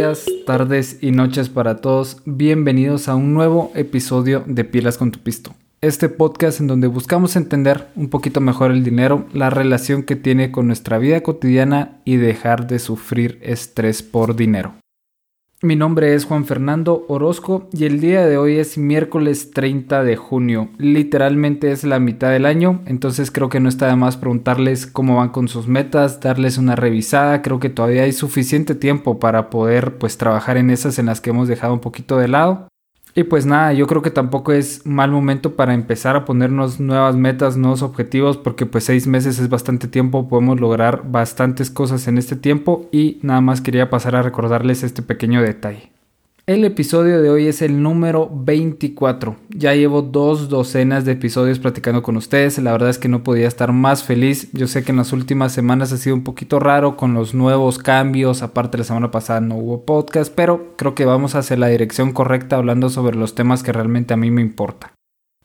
días, tardes y noches para todos. Bienvenidos a un nuevo episodio de Pilas con tu Pisto. Este podcast en donde buscamos entender un poquito mejor el dinero, la relación que tiene con nuestra vida cotidiana y dejar de sufrir estrés por dinero. Mi nombre es Juan Fernando Orozco y el día de hoy es miércoles 30 de junio. Literalmente es la mitad del año, entonces creo que no está de más preguntarles cómo van con sus metas, darles una revisada. Creo que todavía hay suficiente tiempo para poder pues trabajar en esas en las que hemos dejado un poquito de lado. Y pues nada, yo creo que tampoco es mal momento para empezar a ponernos nuevas metas, nuevos objetivos, porque pues seis meses es bastante tiempo, podemos lograr bastantes cosas en este tiempo y nada más quería pasar a recordarles este pequeño detalle. El episodio de hoy es el número 24. Ya llevo dos docenas de episodios platicando con ustedes. La verdad es que no podía estar más feliz. Yo sé que en las últimas semanas ha sido un poquito raro con los nuevos cambios. Aparte la semana pasada no hubo podcast, pero creo que vamos hacia la dirección correcta hablando sobre los temas que realmente a mí me importan.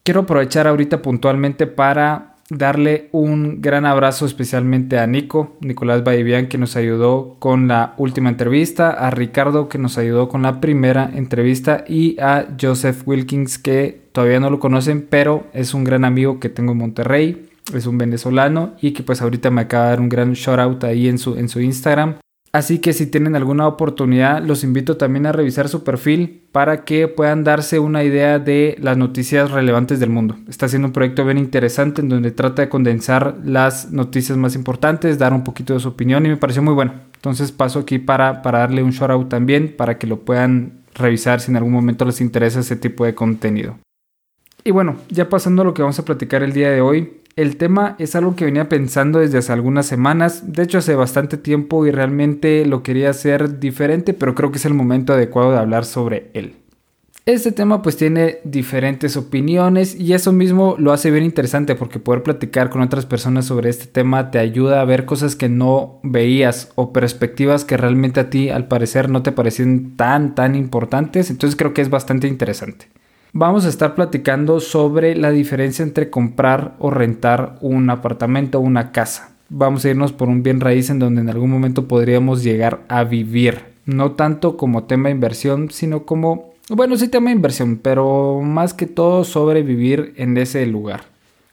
Quiero aprovechar ahorita puntualmente para darle un gran abrazo especialmente a Nico, Nicolás Baivian, que nos ayudó con la última entrevista, a Ricardo, que nos ayudó con la primera entrevista, y a Joseph Wilkins, que todavía no lo conocen, pero es un gran amigo que tengo en Monterrey, es un venezolano, y que pues ahorita me acaba de dar un gran shout out ahí en su, en su Instagram. Así que si tienen alguna oportunidad, los invito también a revisar su perfil para que puedan darse una idea de las noticias relevantes del mundo. Está haciendo un proyecto bien interesante en donde trata de condensar las noticias más importantes, dar un poquito de su opinión y me pareció muy bueno. Entonces paso aquí para, para darle un shout out también para que lo puedan revisar si en algún momento les interesa ese tipo de contenido. Y bueno, ya pasando a lo que vamos a platicar el día de hoy, el tema es algo que venía pensando desde hace algunas semanas, de hecho hace bastante tiempo y realmente lo quería hacer diferente, pero creo que es el momento adecuado de hablar sobre él. Este tema pues tiene diferentes opiniones y eso mismo lo hace bien interesante porque poder platicar con otras personas sobre este tema te ayuda a ver cosas que no veías o perspectivas que realmente a ti al parecer no te parecen tan tan importantes, entonces creo que es bastante interesante vamos a estar platicando sobre la diferencia entre comprar o rentar un apartamento o una casa. Vamos a irnos por un bien raíz en donde en algún momento podríamos llegar a vivir. No tanto como tema inversión, sino como, bueno, sí tema inversión, pero más que todo sobre vivir en ese lugar.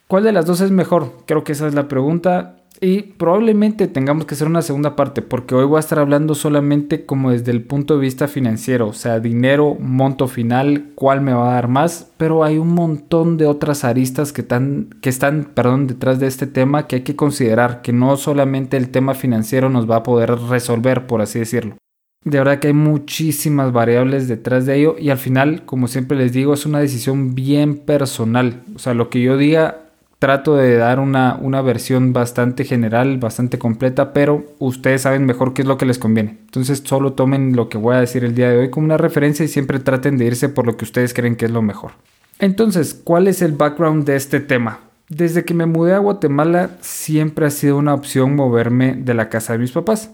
¿Cuál de las dos es mejor? Creo que esa es la pregunta y probablemente tengamos que hacer una segunda parte porque hoy voy a estar hablando solamente como desde el punto de vista financiero, o sea, dinero, monto final, cuál me va a dar más, pero hay un montón de otras aristas que, están, que están perdón, detrás de este tema que hay que considerar, que no solamente el tema financiero nos va a poder resolver, por así decirlo. De verdad que hay muchísimas variables detrás de ello y al final, como siempre les digo, es una decisión bien personal. O sea, lo que yo diga trato de dar una, una, versión bastante general, bastante completa, pero ustedes saben mejor qué es lo que les conviene. Entonces solo tomen lo que voy a decir el día de hoy como una referencia y siempre traten de irse por lo que ustedes creen que es lo mejor. Entonces, ¿cuál es el background de este tema? Desde que me mudé a Guatemala siempre ha sido una opción moverme de la casa de mis papás.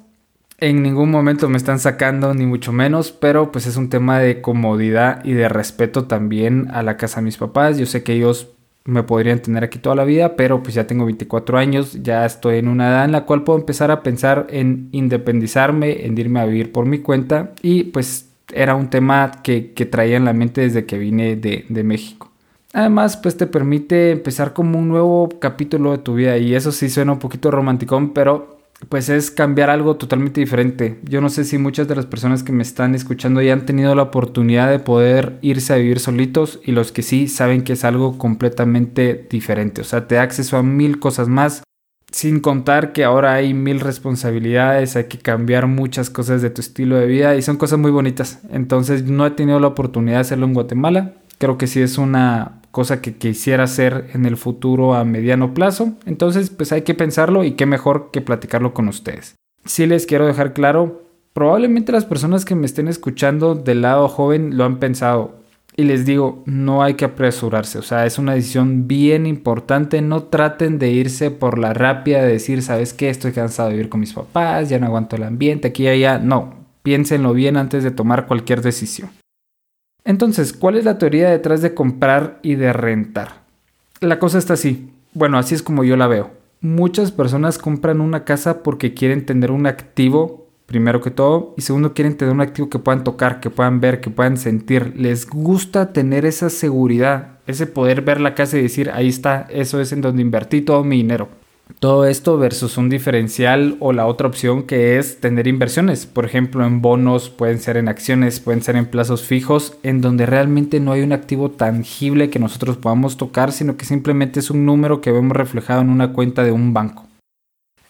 En ningún momento me están sacando, ni mucho menos, pero pues es un tema de comodidad y de respeto también a la casa de mis papás. Yo sé que ellos me podrían tener aquí toda la vida, pero pues ya tengo 24 años, ya estoy en una edad en la cual puedo empezar a pensar en independizarme, en irme a vivir por mi cuenta y pues era un tema que, traía en la mente desde que vine de, de México. Además, pues te permite empezar como un nuevo capítulo de tu vida y eso sí suena un poquito romanticón, pero pues es cambiar algo totalmente diferente. Yo no sé si muchas de las personas que me están escuchando ya han tenido la oportunidad de poder irse a vivir solitos y los que sí saben que es algo completamente diferente. O sea, te da acceso a mil cosas más. Sin contar que ahora hay mil responsabilidades, hay que cambiar muchas cosas de tu estilo de vida y son cosas muy bonitas. Entonces no he tenido la oportunidad de hacerlo en Guatemala. Creo que sí es una cosa que quisiera hacer en el futuro a mediano plazo. Entonces, pues hay que pensarlo y qué mejor que platicarlo con ustedes. Si les quiero dejar claro, probablemente las personas que me estén escuchando del lado joven lo han pensado. Y les digo, no hay que apresurarse, o sea, es una decisión bien importante, no traten de irse por la rápida de decir, ¿sabes qué? Estoy cansado de vivir con mis papás, ya no aguanto el ambiente, aquí y allá, no, piénsenlo bien antes de tomar cualquier decisión. Entonces, ¿cuál es la teoría detrás de comprar y de rentar? La cosa está así. Bueno, así es como yo la veo. Muchas personas compran una casa porque quieren tener un activo primero que todo. Y segundo, quieren tener un activo que puedan tocar, que puedan ver, que puedan sentir. Les gusta tener esa seguridad, ese poder ver la casa y decir, ahí está, eso es en donde invertí todo mi dinero. Todo esto versus un diferencial o la otra opción que es tener inversiones, por ejemplo en bonos, pueden ser en acciones, pueden ser en plazos fijos, en donde realmente no hay un activo tangible que nosotros podamos tocar, sino que simplemente es un número que vemos reflejado en una cuenta de un banco.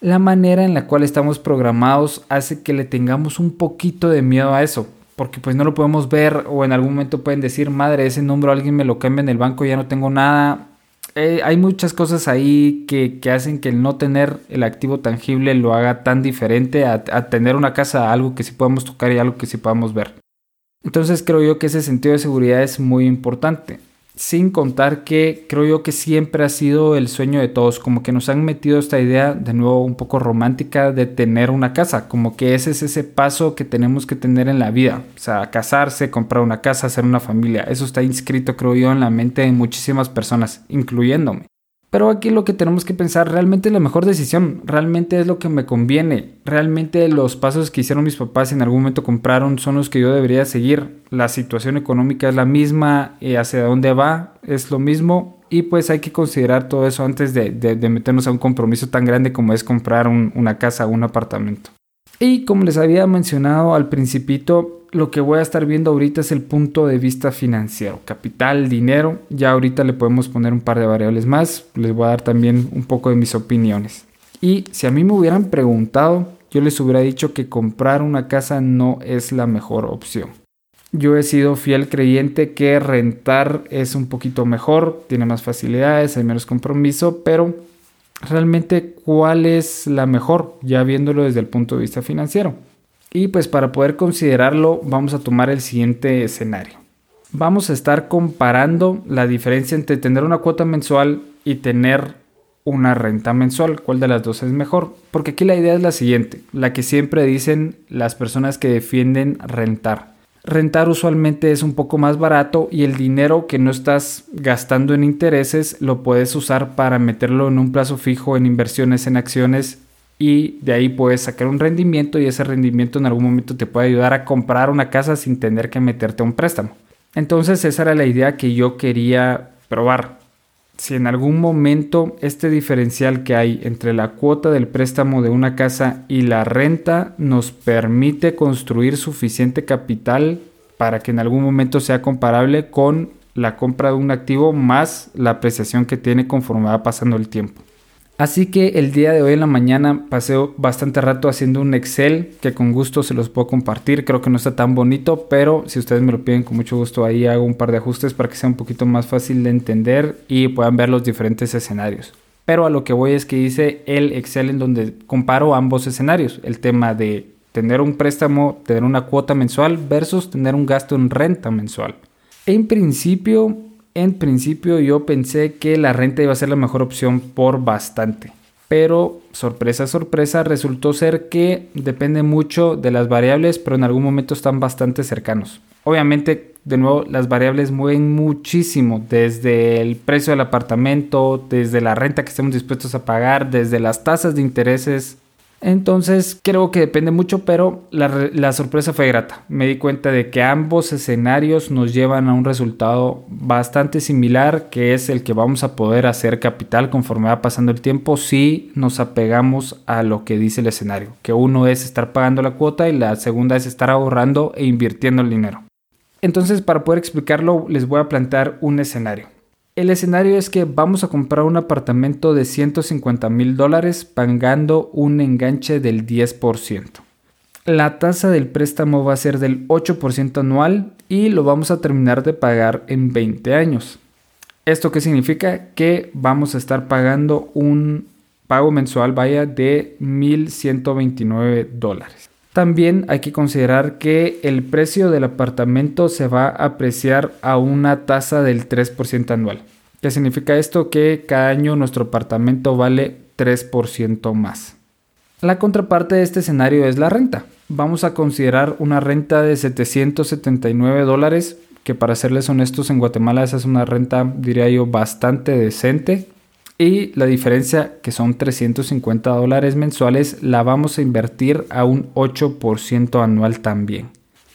La manera en la cual estamos programados hace que le tengamos un poquito de miedo a eso, porque pues no lo podemos ver o en algún momento pueden decir, madre, ese número alguien me lo cambia en el banco, ya no tengo nada, eh, hay muchas cosas ahí que, hacen que el no tener el activo tangible lo haga tan diferente a, a tener una casa, algo que sí podemos tocar y algo que sí podamos ver. Entonces creo yo que ese sentido de seguridad es muy importante sin contar que creo yo que siempre ha sido el sueño de todos, como que nos han metido esta idea de nuevo un poco romántica de tener una casa, como que ese es ese paso que tenemos que tener en la vida, o sea, casarse, comprar una casa, hacer una familia, eso está inscrito creo yo en la mente de muchísimas personas, incluyéndome. Pero aquí lo que tenemos que pensar, realmente la mejor decisión, realmente es lo que me conviene, realmente los pasos que hicieron mis papás en algún momento compraron son los que yo debería seguir, la situación económica es la misma, y hacia dónde va es lo mismo y pues hay que considerar todo eso antes de, meternos a un compromiso tan grande como es comprar una casa o un apartamento. Y como les había mencionado al principito, lo que voy a estar viendo ahorita es el punto de vista financiero, capital, dinero. Ya ahorita le podemos poner un par de variables más. Les voy a dar también un poco de mis opiniones. Y si a mí me hubieran preguntado, yo les hubiera dicho que comprar una casa no es la mejor opción. Yo he sido fiel creyente que rentar es un poquito mejor, tiene más facilidades, hay menos compromiso, pero realmente cuál es la mejor, ya viéndolo desde el punto de vista financiero. Y pues para poder considerarlo vamos a tomar el siguiente escenario. Vamos a estar comparando la diferencia entre tener una cuota mensual y tener una renta mensual. ¿Cuál de las dos es mejor? Porque aquí la idea es la siguiente, la que siempre dicen las personas que defienden rentar. Rentar usualmente es un poco más barato y el dinero que no estás gastando en intereses lo puedes usar para meterlo en un plazo fijo en inversiones en acciones y de ahí puedes sacar un rendimiento y ese rendimiento en algún momento te puede ayudar a comprar una casa sin tener que meterte a un préstamo. Entonces esa era la idea que yo quería probar. Si en algún momento este diferencial que hay entre la cuota del préstamo de una casa y la renta nos permite construir suficiente capital para que en algún momento sea comparable con la compra de un activo más la apreciación que tiene conforme va pasando el tiempo. Así que el día de hoy en la mañana pasé bastante rato haciendo un Excel que con gusto se los puedo compartir. Creo que no está tan bonito, pero si ustedes me lo piden con mucho gusto ahí hago un par de ajustes para que sea un poquito más fácil de entender y puedan ver los diferentes escenarios. Pero a lo que voy es que hice el Excel en donde comparo ambos escenarios. El tema de tener un préstamo, tener una cuota mensual versus tener un gasto en renta mensual. En principio en principio yo pensé que la renta iba a ser la mejor opción por bastante. Pero sorpresa, sorpresa, resultó ser que depende mucho de las variables, pero en algún momento están bastante cercanos. Obviamente, de nuevo, las variables mueven muchísimo, desde el precio del apartamento, desde la renta que estemos dispuestos a pagar, desde las tasas de intereses, entonces creo que depende mucho, pero la, sorpresa fue grata. Me di cuenta de que ambos escenarios nos llevan a un resultado bastante similar, que es el que vamos a poder hacer capital conforme va pasando el tiempo si nos apegamos a lo que dice el escenario. Que uno es estar pagando la cuota y la segunda es estar ahorrando e invirtiendo el dinero. Entonces para poder explicarlo les voy a plantear un escenario. El escenario es que vamos a comprar un apartamento de 150 mil dólares pagando un enganche del 10%. La tasa del préstamo va a ser del 8% anual y lo vamos a terminar de pagar en 20 años. ¿Esto qué significa? Que vamos a estar pagando un pago mensual vaya de 1.129 dólares. También hay que considerar que el precio del apartamento se va a apreciar a una tasa del 3% anual. ¿Qué significa esto? Que cada año nuestro apartamento vale 3% más. La contraparte de este escenario es la renta. Vamos a considerar una renta de 779 dólares, que para serles honestos en Guatemala esa es una renta, diría yo, bastante decente. Y la diferencia, que son 350 dólares mensuales, la vamos a invertir a un 8% anual también.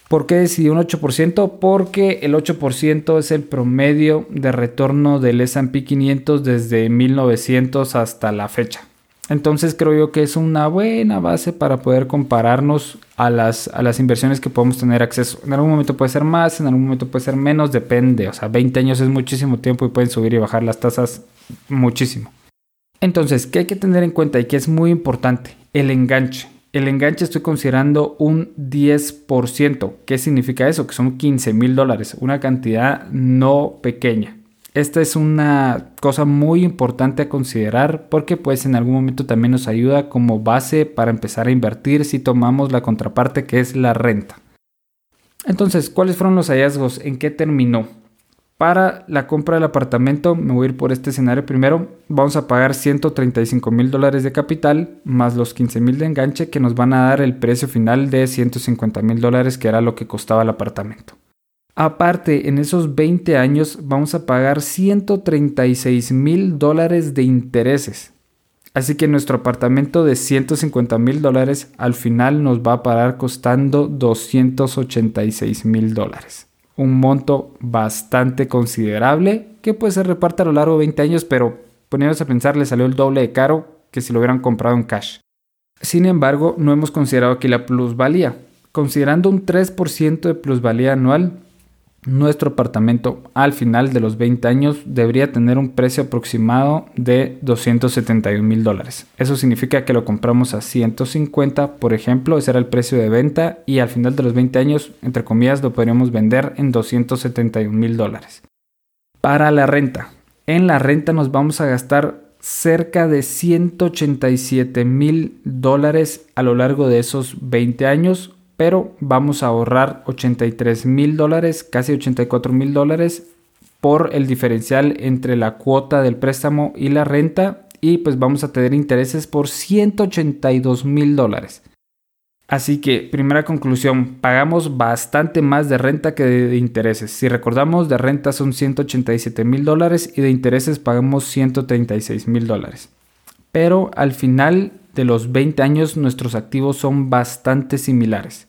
¿Por qué decidí un 8%? Porque el 8% es el promedio de retorno del SP 500 desde 1900 hasta la fecha. Entonces creo yo que es una buena base para poder compararnos a las, a las inversiones que podemos tener acceso. En algún momento puede ser más, en algún momento puede ser menos, depende. O sea, 20 años es muchísimo tiempo y pueden subir y bajar las tasas muchísimo. Entonces, ¿qué hay que tener en cuenta y que es muy importante? El enganche. El enganche estoy considerando un 10%. ¿Qué significa eso? Que son 15 mil dólares, una cantidad no pequeña. Esta es una cosa muy importante a considerar porque pues en algún momento también nos ayuda como base para empezar a invertir si tomamos la contraparte que es la renta. Entonces, ¿cuáles fueron los hallazgos? ¿En qué terminó? Para la compra del apartamento, me voy a ir por este escenario primero, vamos a pagar 135 mil dólares de capital más los 15 mil de enganche que nos van a dar el precio final de 150 mil dólares que era lo que costaba el apartamento. Aparte, en esos 20 años vamos a pagar 136 mil dólares de intereses. Así que nuestro apartamento de 150 mil dólares al final nos va a parar costando 286 mil dólares. Un monto bastante considerable que pues se reparte a lo largo de 20 años, pero poniéndose a pensar le salió el doble de caro que si lo hubieran comprado en cash. Sin embargo, no hemos considerado aquí la plusvalía. Considerando un 3% de plusvalía anual, nuestro apartamento al final de los 20 años debería tener un precio aproximado de 271 mil dólares. Eso significa que lo compramos a 150, por ejemplo, ese era el precio de venta y al final de los 20 años, entre comillas, lo podríamos vender en 271 mil dólares. Para la renta. En la renta nos vamos a gastar cerca de 187 mil dólares a lo largo de esos 20 años pero vamos a ahorrar 83 mil dólares, casi 84 mil dólares por el diferencial entre la cuota del préstamo y la renta y pues vamos a tener intereses por 182 mil dólares. Así que, primera conclusión, pagamos bastante más de renta que de, intereses. Si recordamos, de renta son 187 mil dólares y de intereses pagamos 136 mil dólares. Pero al final de los 20 años nuestros activos son bastante similares.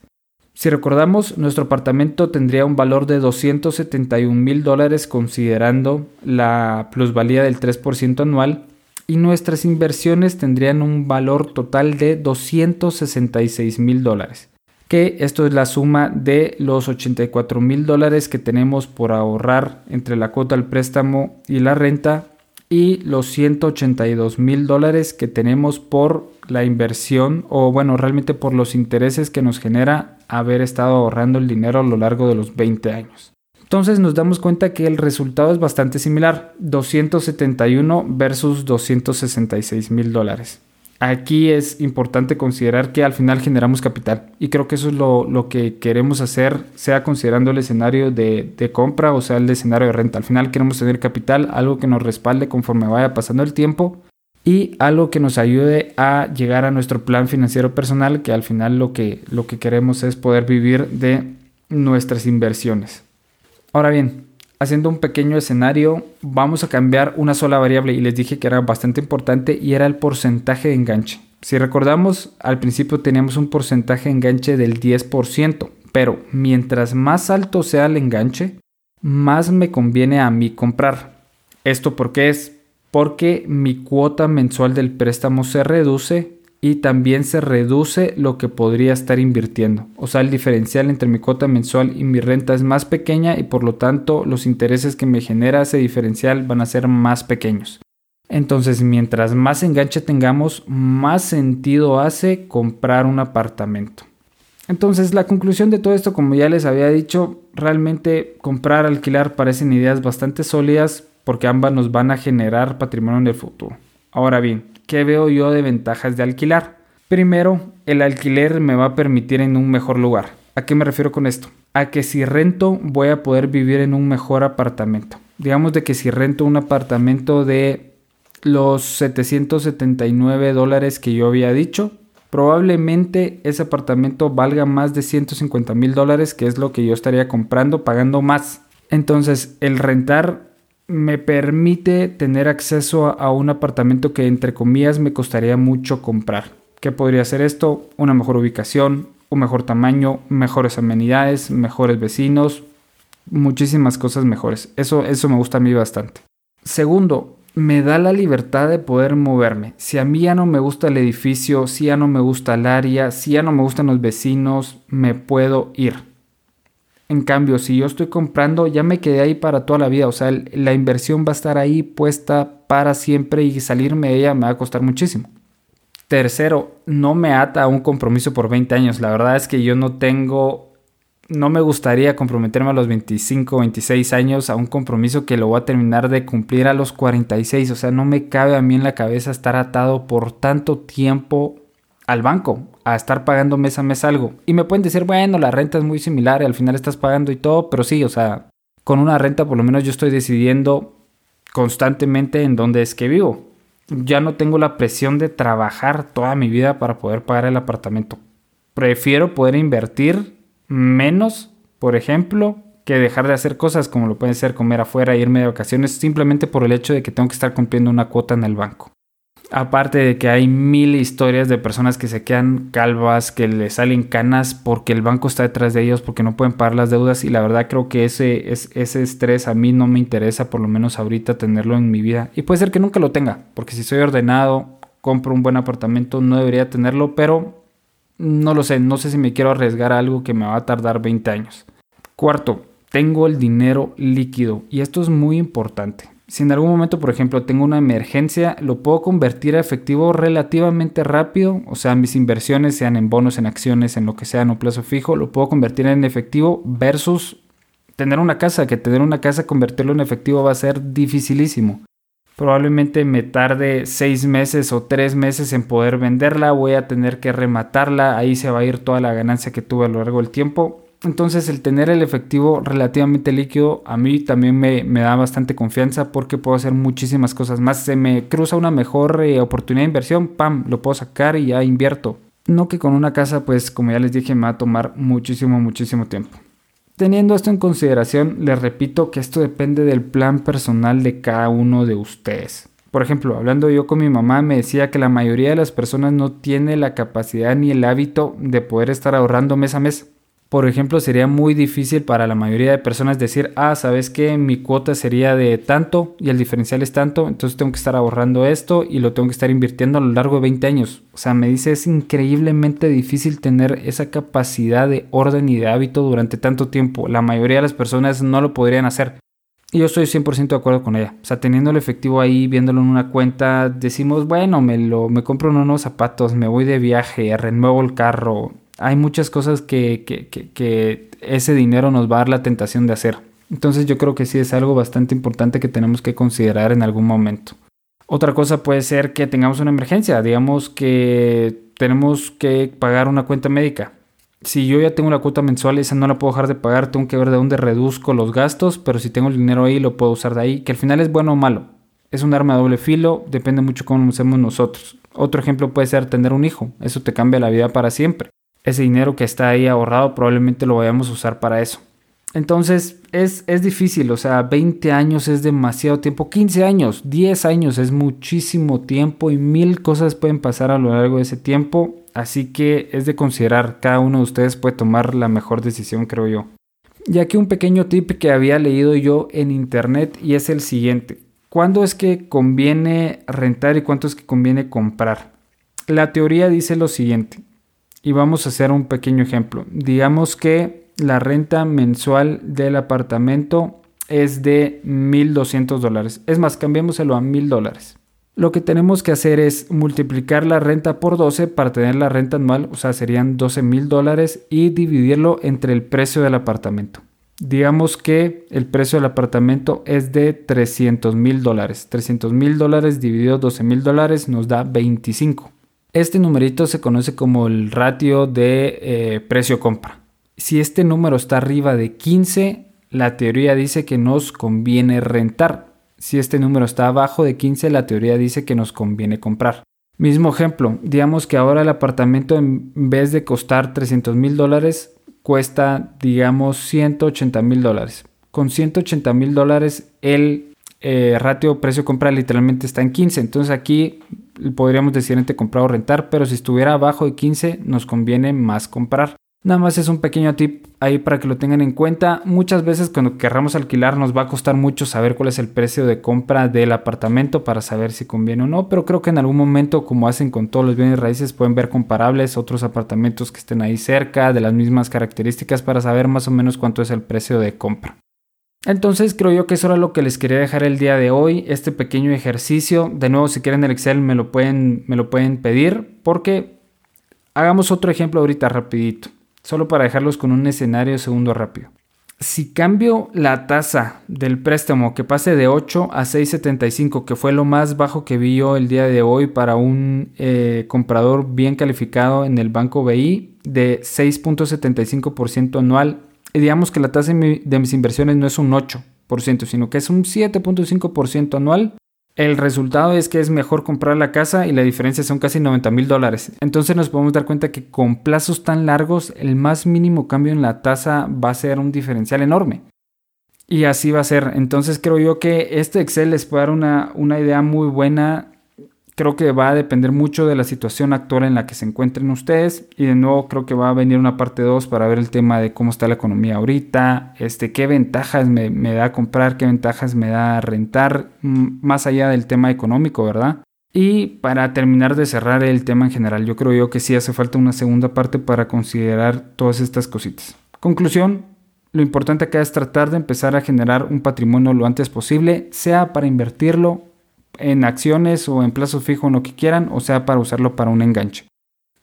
Si recordamos, nuestro apartamento tendría un valor de 271 mil dólares considerando la plusvalía del 3% anual y nuestras inversiones tendrían un valor total de 266 mil dólares. Que esto es la suma de los 84 mil dólares que tenemos por ahorrar entre la cuota del préstamo y la renta y los 182 mil dólares que tenemos por la inversión o bueno realmente por los intereses que nos genera haber estado ahorrando el dinero a lo largo de los 20 años. Entonces nos damos cuenta que el resultado es bastante similar, 271 versus 266 mil dólares aquí es importante considerar que al final generamos capital y creo que eso es lo, que queremos hacer, sea considerando el escenario de, de, compra o sea el escenario de renta. Al final queremos tener capital, algo que nos respalde conforme vaya pasando el tiempo y algo que nos ayude a llegar a nuestro plan financiero personal, que al final lo que, lo que queremos es poder vivir de nuestras inversiones. Ahora bien, haciendo un pequeño escenario, vamos a cambiar una sola variable y les dije que era bastante importante y era el porcentaje de enganche. Si recordamos, al principio teníamos un porcentaje de enganche del 10%, pero mientras más alto sea el enganche, más me conviene a mí comprar. ¿Esto por qué es? Porque mi cuota mensual del préstamo se reduce y también se reduce lo que podría estar invirtiendo. O sea, el diferencial entre mi cuota mensual y mi renta es más pequeña y por lo tanto los intereses que me genera ese diferencial van a ser más pequeños. Entonces, mientras más enganche tengamos, más sentido hace comprar un apartamento. Entonces, la conclusión de todo esto, como ya les había dicho, realmente comprar, alquilar parecen ideas bastante sólidas porque ambas nos van a generar patrimonio en el futuro. Ahora bien, ¿qué veo yo de ventajas de alquilar? Primero, el alquiler me va a permitir en un mejor lugar. ¿A qué me refiero con esto? A que si rento voy a poder vivir en un mejor apartamento. Digamos de que si rento un apartamento de los 779 dólares que yo había dicho, probablemente ese apartamento valga más de 150 mil dólares, que es lo que yo estaría comprando pagando más. Entonces, el rentar me permite tener acceso a un apartamento que entre comillas me costaría mucho comprar. ¿Qué podría ser esto? Una mejor ubicación, un mejor tamaño, mejores amenidades, mejores vecinos, muchísimas cosas mejores. Eso, eso me gusta a mí bastante. Segundo, me da la libertad de poder moverme. Si a mí ya no me gusta el edificio, si ya no me gusta el área, si ya no me gustan los vecinos, me puedo ir. En cambio, si yo estoy comprando, ya me quedé ahí para toda la vida. O sea, la inversión va a estar ahí puesta para siempre y salirme de ella me va a costar muchísimo. Tercero, no me ata a un compromiso por 20 años. La verdad es que yo no tengo, no me gustaría comprometerme a los 25, 26 años a un compromiso que lo voy a terminar de cumplir a los 46. O sea, no me cabe a mí en la cabeza estar atado por tanto tiempo al banco a estar pagando mes a mes algo. Y me pueden decir, bueno, la renta es muy similar y al final estás pagando y todo, pero sí, o sea, con una renta por lo menos yo estoy decidiendo constantemente en dónde es que vivo. Ya no tengo la presión de trabajar toda mi vida para poder pagar el apartamento. Prefiero poder invertir menos, por ejemplo, que dejar de hacer cosas como lo puede ser comer afuera, irme de vacaciones, simplemente por el hecho de que tengo que estar cumpliendo una cuota en el banco. Aparte de que hay mil historias de personas que se quedan calvas, que les salen canas porque el banco está detrás de ellos, porque no pueden pagar las deudas y la verdad creo que ese, ese estrés a mí no me interesa por lo menos ahorita tenerlo en mi vida. Y puede ser que nunca lo tenga, porque si soy ordenado, compro un buen apartamento, no debería tenerlo, pero no lo sé, no sé si me quiero arriesgar a algo que me va a tardar 20 años. Cuarto, tengo el dinero líquido y esto es muy importante. Si en algún momento, por ejemplo, tengo una emergencia, lo puedo convertir a efectivo relativamente rápido, o sea, mis inversiones, sean en bonos, en acciones, en lo que sea, en un plazo fijo, lo puedo convertir en efectivo versus tener una casa, que tener una casa, convertirlo en efectivo va a ser dificilísimo. Probablemente me tarde seis meses o tres meses en poder venderla, voy a tener que rematarla, ahí se va a ir toda la ganancia que tuve a lo largo del tiempo entonces el tener el efectivo relativamente líquido a mí también me, da bastante confianza porque puedo hacer muchísimas cosas más. Se me cruza una mejor eh, oportunidad de inversión, ¡pam! Lo puedo sacar y ya invierto. No que con una casa, pues como ya les dije, me va a tomar muchísimo, muchísimo tiempo. Teniendo esto en consideración, les repito que esto depende del plan personal de cada uno de ustedes. Por ejemplo, hablando yo con mi mamá, me decía que la mayoría de las personas no tiene la capacidad ni el hábito de poder estar ahorrando mes a mes. Por ejemplo, sería muy difícil para la mayoría de personas decir, ah, sabes que mi cuota sería de tanto y el diferencial es tanto, entonces tengo que estar ahorrando esto y lo tengo que estar invirtiendo a lo largo de 20 años. O sea, me dice, es increíblemente difícil tener esa capacidad de orden y de hábito durante tanto tiempo. La mayoría de las personas no lo podrían hacer. Y yo estoy 100% de acuerdo con ella. O sea, teniendo el efectivo ahí, viéndolo en una cuenta, decimos, bueno, me, lo, me compro unos zapatos, me voy de viaje, renuevo el carro, hay muchas cosas que, ese dinero nos va a dar la tentación de hacer. Entonces yo creo que sí es algo bastante importante que tenemos que considerar en algún momento. Otra cosa puede ser que tengamos una emergencia, digamos que tenemos que pagar una cuenta médica. Si yo ya tengo una cuota mensual, esa no la puedo dejar de pagar, tengo que ver de dónde reduzco los gastos, pero si tengo el dinero ahí lo puedo usar de ahí, que al final es bueno o malo. Es un arma de doble filo, depende mucho cómo lo usemos nosotros. Otro ejemplo puede ser tener un hijo, eso te cambia la vida para siempre ese dinero que está ahí ahorrado probablemente lo vayamos a usar para eso. Entonces es, es, difícil, o sea, 20 años es demasiado tiempo, 15 años, 10 años es muchísimo tiempo y mil cosas pueden pasar a lo largo de ese tiempo, así que es de considerar, cada uno de ustedes puede tomar la mejor decisión, creo yo. Y aquí un pequeño tip que había leído yo en internet y es el siguiente, ¿cuándo es que conviene rentar y cuánto es que conviene comprar? La teoría dice lo siguiente, y vamos a hacer un pequeño ejemplo. Digamos que la renta mensual del apartamento es de 1.200 dólares. Es más, cambiémoselo a 1.000 dólares. Lo que tenemos que hacer es multiplicar la renta por 12 para tener la renta anual, o sea, serían 12 mil dólares y dividirlo entre el precio del apartamento. Digamos que el precio del apartamento es de 300 mil dólares. 300 mil dólares dividido 12 mil dólares nos da 25. Este numerito se conoce como el ratio de eh, precio-compra. Si este número está arriba de 15, la teoría dice que nos conviene rentar. Si este número está abajo de 15, la teoría dice que nos conviene comprar. Mismo ejemplo, digamos que ahora el apartamento en vez de costar 300 mil dólares, cuesta digamos 180 mil dólares. Con 180 mil dólares el eh, ratio precio-compra literalmente está en 15. Entonces aquí podríamos decir entre comprar o rentar, pero si estuviera abajo de 15 nos conviene más comprar. Nada más es un pequeño tip ahí para que lo tengan en cuenta. Muchas veces cuando querramos alquilar nos va a costar mucho saber cuál es el precio de compra del apartamento para saber si conviene o no, pero creo que en algún momento como hacen con todos los bienes raíces pueden ver comparables otros apartamentos que estén ahí cerca de las mismas características para saber más o menos cuánto es el precio de compra. Entonces creo yo que eso era lo que les quería dejar el día de hoy, este pequeño ejercicio. De nuevo, si quieren el Excel me lo pueden, me lo pueden pedir porque hagamos otro ejemplo ahorita rapidito, solo para dejarlos con un escenario segundo rápido. Si cambio la tasa del préstamo que pase de 8 a 6.75, que fue lo más bajo que vi yo el día de hoy para un eh, comprador bien calificado en el banco BI de 6.75% anual digamos que la tasa de mis inversiones no es un 8%, sino que es un 7.5% anual, el resultado es que es mejor comprar la casa y la diferencia son casi 90 mil dólares. Entonces nos podemos dar cuenta que con plazos tan largos el más mínimo cambio en la tasa va a ser un diferencial enorme. Y así va a ser. Entonces creo yo que este Excel les puede dar una, una idea muy buena creo que va a depender mucho de la situación actual en la que se encuentren ustedes. Y de nuevo creo que va a venir una parte 2 para ver el tema de cómo está la economía ahorita, este, qué ventajas me, me da comprar, qué ventajas me da rentar, mm, más allá del tema económico, ¿verdad? Y para terminar de cerrar el tema en general, yo creo yo que sí hace falta una segunda parte para considerar todas estas cositas. Conclusión, lo importante acá es tratar de empezar a generar un patrimonio lo antes posible, sea para invertirlo en acciones o en plazo fijo, en lo que quieran, o sea, para usarlo para un enganche.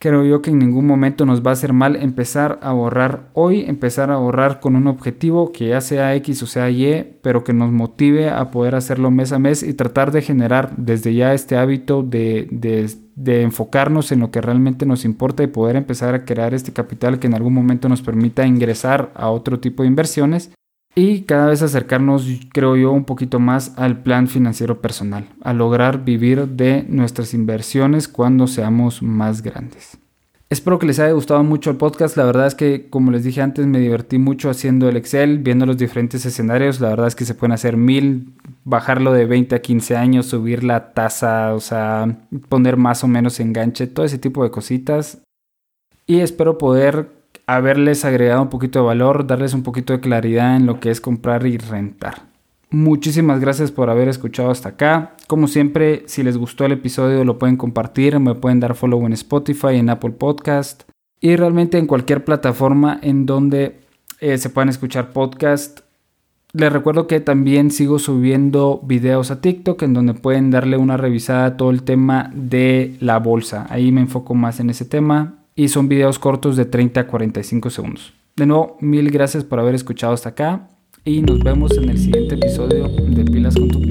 Creo yo que en ningún momento nos va a hacer mal empezar a ahorrar hoy, empezar a ahorrar con un objetivo que ya sea X o sea Y, pero que nos motive a poder hacerlo mes a mes y tratar de generar desde ya este hábito de, de, de enfocarnos en lo que realmente nos importa y poder empezar a crear este capital que en algún momento nos permita ingresar a otro tipo de inversiones y cada vez acercarnos, creo yo, un poquito más al plan financiero personal, a lograr vivir de nuestras inversiones cuando seamos más grandes. Espero que les haya gustado mucho el podcast. La verdad es que, como les dije antes, me divertí mucho haciendo el Excel, viendo los diferentes escenarios. La verdad es que se pueden hacer mil, bajarlo de 20 a 15 años, subir la tasa, o sea, poner más o menos enganche, todo ese tipo de cositas. Y espero poder haberles agregado un poquito de valor, darles un poquito de claridad en lo que es comprar y rentar. Muchísimas gracias por haber escuchado hasta acá. Como siempre, si les gustó el episodio lo pueden compartir, me pueden dar follow en Spotify, en Apple Podcast y realmente en cualquier plataforma en donde eh, se puedan escuchar podcast. Les recuerdo que también sigo subiendo videos a TikTok en donde pueden darle una revisada a todo el tema de la bolsa. Ahí me enfoco más en ese tema y son videos cortos de 30 a 45 segundos. De nuevo, mil gracias por haber escuchado hasta acá y nos vemos en el siguiente episodio de Pilas con tu.